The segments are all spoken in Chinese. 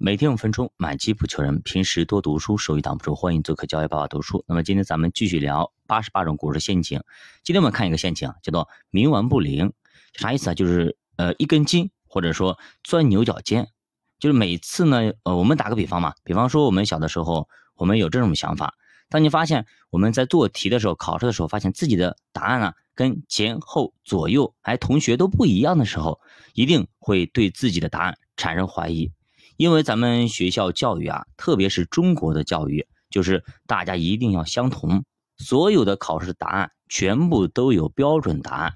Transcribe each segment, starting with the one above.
每天五分钟，买基不求人。平时多读书，收益挡不住。欢迎做客教育爸爸读书。那么今天咱们继续聊八十八种股市陷阱。今天我们看一个陷阱，叫做冥顽不灵。啥意思啊？就是呃一根筋，或者说钻牛角尖。就是每次呢，呃，我们打个比方嘛，比方说我们小的时候，我们有这种想法。当你发现我们在做题的时候，考试的时候，发现自己的答案呢跟前后左右还同学都不一样的时候，一定会对自己的答案产生怀疑。因为咱们学校教育啊，特别是中国的教育，就是大家一定要相同，所有的考试答案全部都有标准答案。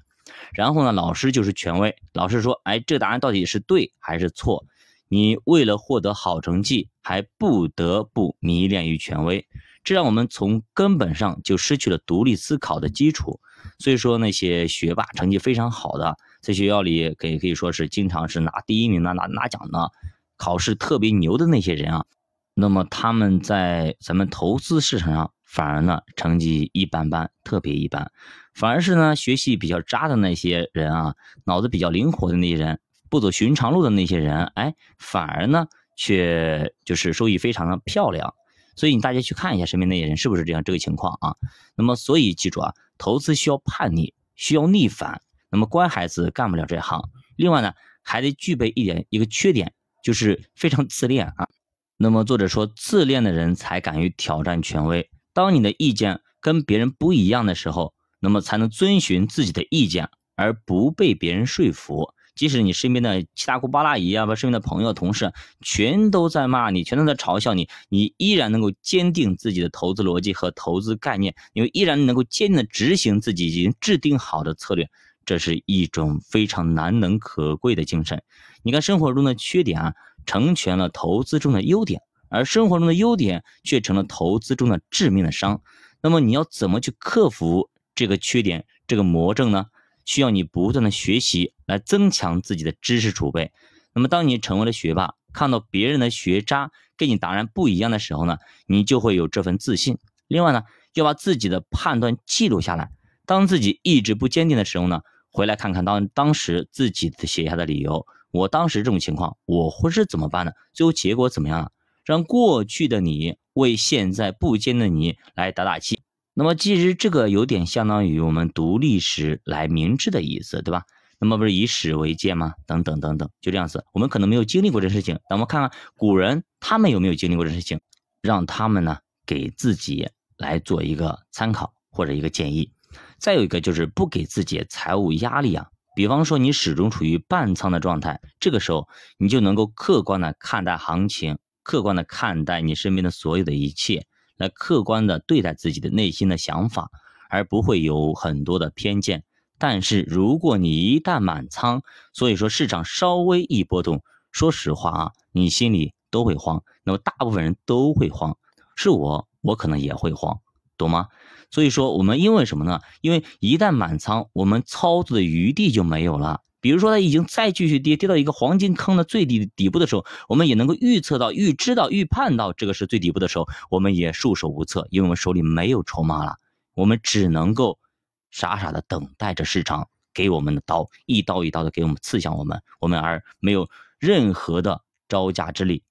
然后呢，老师就是权威，老师说，哎，这答案到底是对还是错？你为了获得好成绩，还不得不迷恋于权威，这让我们从根本上就失去了独立思考的基础。所以说，那些学霸成绩非常好的，在学校里可以可以说是经常是拿第一名、拿拿拿奖的。考试特别牛的那些人啊，那么他们在咱们投资市场上反而呢成绩一般般，特别一般。反而是呢学习比较渣的那些人啊，脑子比较灵活的那些人，不走寻常路的那些人，哎，反而呢却就是收益非常的漂亮。所以你大家去看一下身边那些人是不是这样这个情况啊？那么所以记住啊，投资需要叛逆，需要逆反。那么乖孩子干不了这行。另外呢，还得具备一点一个缺点。就是非常自恋啊，那么作者说，自恋的人才敢于挑战权威。当你的意见跟别人不一样的时候，那么才能遵循自己的意见，而不被别人说服。即使你身边的七大姑八大姨啊，把身边的朋友、同事全都在骂你，全都在嘲笑你，你依然能够坚定自己的投资逻辑和投资概念，你依然能够坚定的执行自己已经制定好的策略。这是一种非常难能可贵的精神。你看，生活中的缺点啊，成全了投资中的优点，而生活中的优点却成了投资中的致命的伤。那么，你要怎么去克服这个缺点、这个魔怔呢？需要你不断的学习，来增强自己的知识储备。那么，当你成为了学霸，看到别人的学渣跟你答案不一样的时候呢，你就会有这份自信。另外呢，要把自己的判断记录下来。当自己意志不坚定的时候呢？回来看看当当时自己的写下的理由，我当时这种情况我会是怎么办呢？最后结果怎么样了？让过去的你为现在不坚的你来打打气。那么其实这个有点相当于我们读历史来明智的意思，对吧？那么不是以史为鉴吗？等等等等，就这样子。我们可能没有经历过这事情，那我们看看古人他们有没有经历过这事情，让他们呢给自己来做一个参考或者一个建议。再有一个就是不给自己财务压力啊，比方说你始终处于半仓的状态，这个时候你就能够客观的看待行情，客观的看待你身边的所有的一切，来客观的对待自己的内心的想法，而不会有很多的偏见。但是如果你一旦满仓，所以说市场稍微一波动，说实话啊，你心里都会慌，那么大部分人都会慌，是我，我可能也会慌，懂吗？所以说，我们因为什么呢？因为一旦满仓，我们操作的余地就没有了。比如说，它已经再继续跌，跌到一个黄金坑的最底底部的时候，我们也能够预测到、预知到、预判到这个是最底部的时候，我们也束手无策，因为我们手里没有筹码了，我们只能够傻傻的等待着市场给我们的刀，一刀一刀的给我们刺向我们，我们而没有任何的招架之力。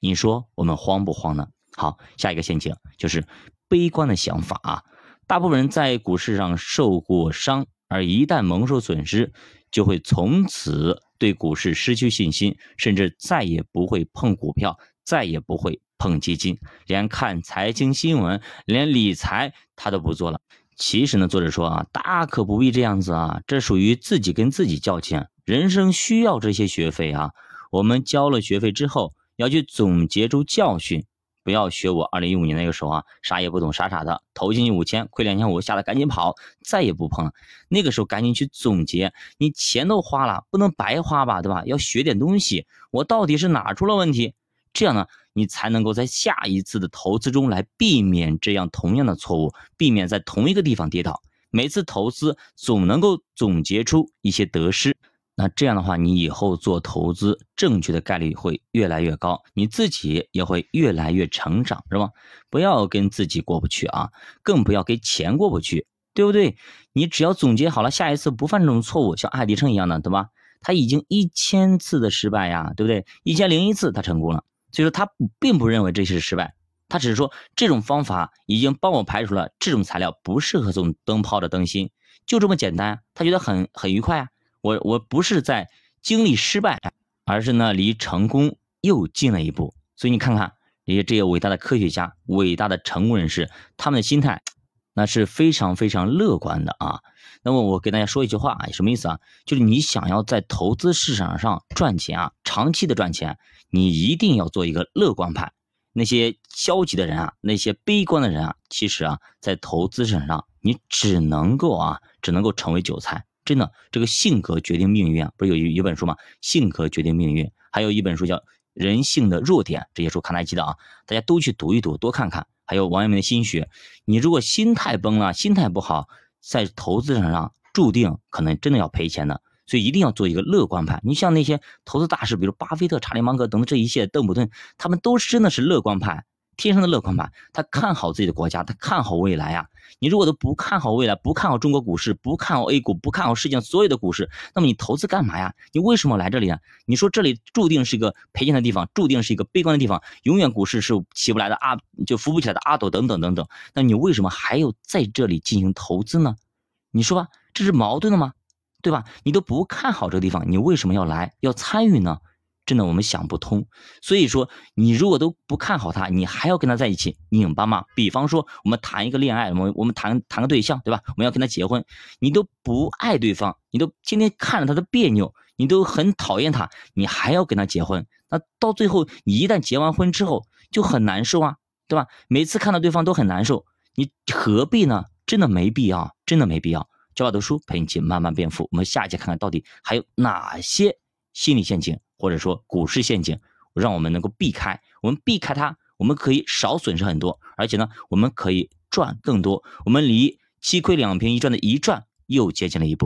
你说我们慌不慌呢？好，下一个陷阱就是悲观的想法啊。大部分人在股市上受过伤，而一旦蒙受损失，就会从此对股市失去信心，甚至再也不会碰股票，再也不会碰基金，连看财经新闻，连理财他都不做了。其实呢，作者说啊，大可不必这样子啊，这属于自己跟自己较劲。人生需要这些学费啊，我们交了学费之后，要去总结出教训。不要学我二零一五年那个时候啊，啥也不懂，傻傻的投进去五千，亏两千五，下来赶紧跑，再也不碰了。那个时候赶紧去总结，你钱都花了，不能白花吧，对吧？要学点东西，我到底是哪出了问题？这样呢，你才能够在下一次的投资中来避免这样同样的错误，避免在同一个地方跌倒。每次投资总能够总结出一些得失。那这样的话，你以后做投资正确的概率会越来越高，你自己也会越来越成长，是吧？不要跟自己过不去啊，更不要跟钱过不去，对不对？你只要总结好了，下一次不犯这种错误，像爱迪生一样的，对吧？他已经一千次的失败呀，对不对？一千零一次他成功了，所以说他并不认为这是失败，他只是说这种方法已经帮我排除了这种材料不适合做灯泡的灯芯，就这么简单，他觉得很很愉快啊。我我不是在经历失败，而是呢离成功又近了一步。所以你看看这些这些伟大的科学家、伟大的成功人士，他们的心态那是非常非常乐观的啊。那么我给大家说一句话啊，什么意思啊？就是你想要在投资市场上赚钱啊，长期的赚钱，你一定要做一个乐观派。那些消极的人啊，那些悲观的人啊，其实啊，在投资市场上，你只能够啊，只能够成为韭菜。真的，这个性格决定命运啊，不是有一一本书吗？性格决定命运，还有一本书叫《人性的弱点》，这些书看来记得啊，大家都去读一读，多看看。还有王阳明的心学，你如果心态崩了，心态不好。在投资上上注定可能真的要赔钱的，所以一定要做一个乐观派。你像那些投资大师，比如巴菲特、查理芒格等等这一切，邓普顿，他们都是真的是乐观派，天生的乐观派。他看好自己的国家，他看好未来啊。你如果都不看好未来，不看好中国股市，不看好 A 股，不看好世界上所有的股市，那么你投资干嘛呀？你为什么来这里啊？你说这里注定是一个赔钱的地方，注定是一个悲观的地方，永远股市是起不来的阿，就扶不起来的阿斗等等等等。那你为什么还要在这里进行投资呢？你说吧，这是矛盾的吗？对吧？你都不看好这个地方，你为什么要来要参与呢？真的我们想不通。所以说，你如果都不看好他，你还要跟他在一起，拧巴吗？比方说，我们谈一个恋爱，我们我们谈谈个对象，对吧？我们要跟他结婚，你都不爱对方，你都天天看着他的别扭，你都很讨厌他，你还要跟他结婚？那到最后，你一旦结完婚之后就很难受啊，对吧？每次看到对方都很难受，你何必呢？真的没必要，真的没必要。教爸读书陪你一起慢慢变富。我们下一节看看到底还有哪些心理陷阱，或者说股市陷阱，让我们能够避开。我们避开它，我们可以少损失很多，而且呢，我们可以赚更多。我们离七亏两平一赚的一赚又接近了一步。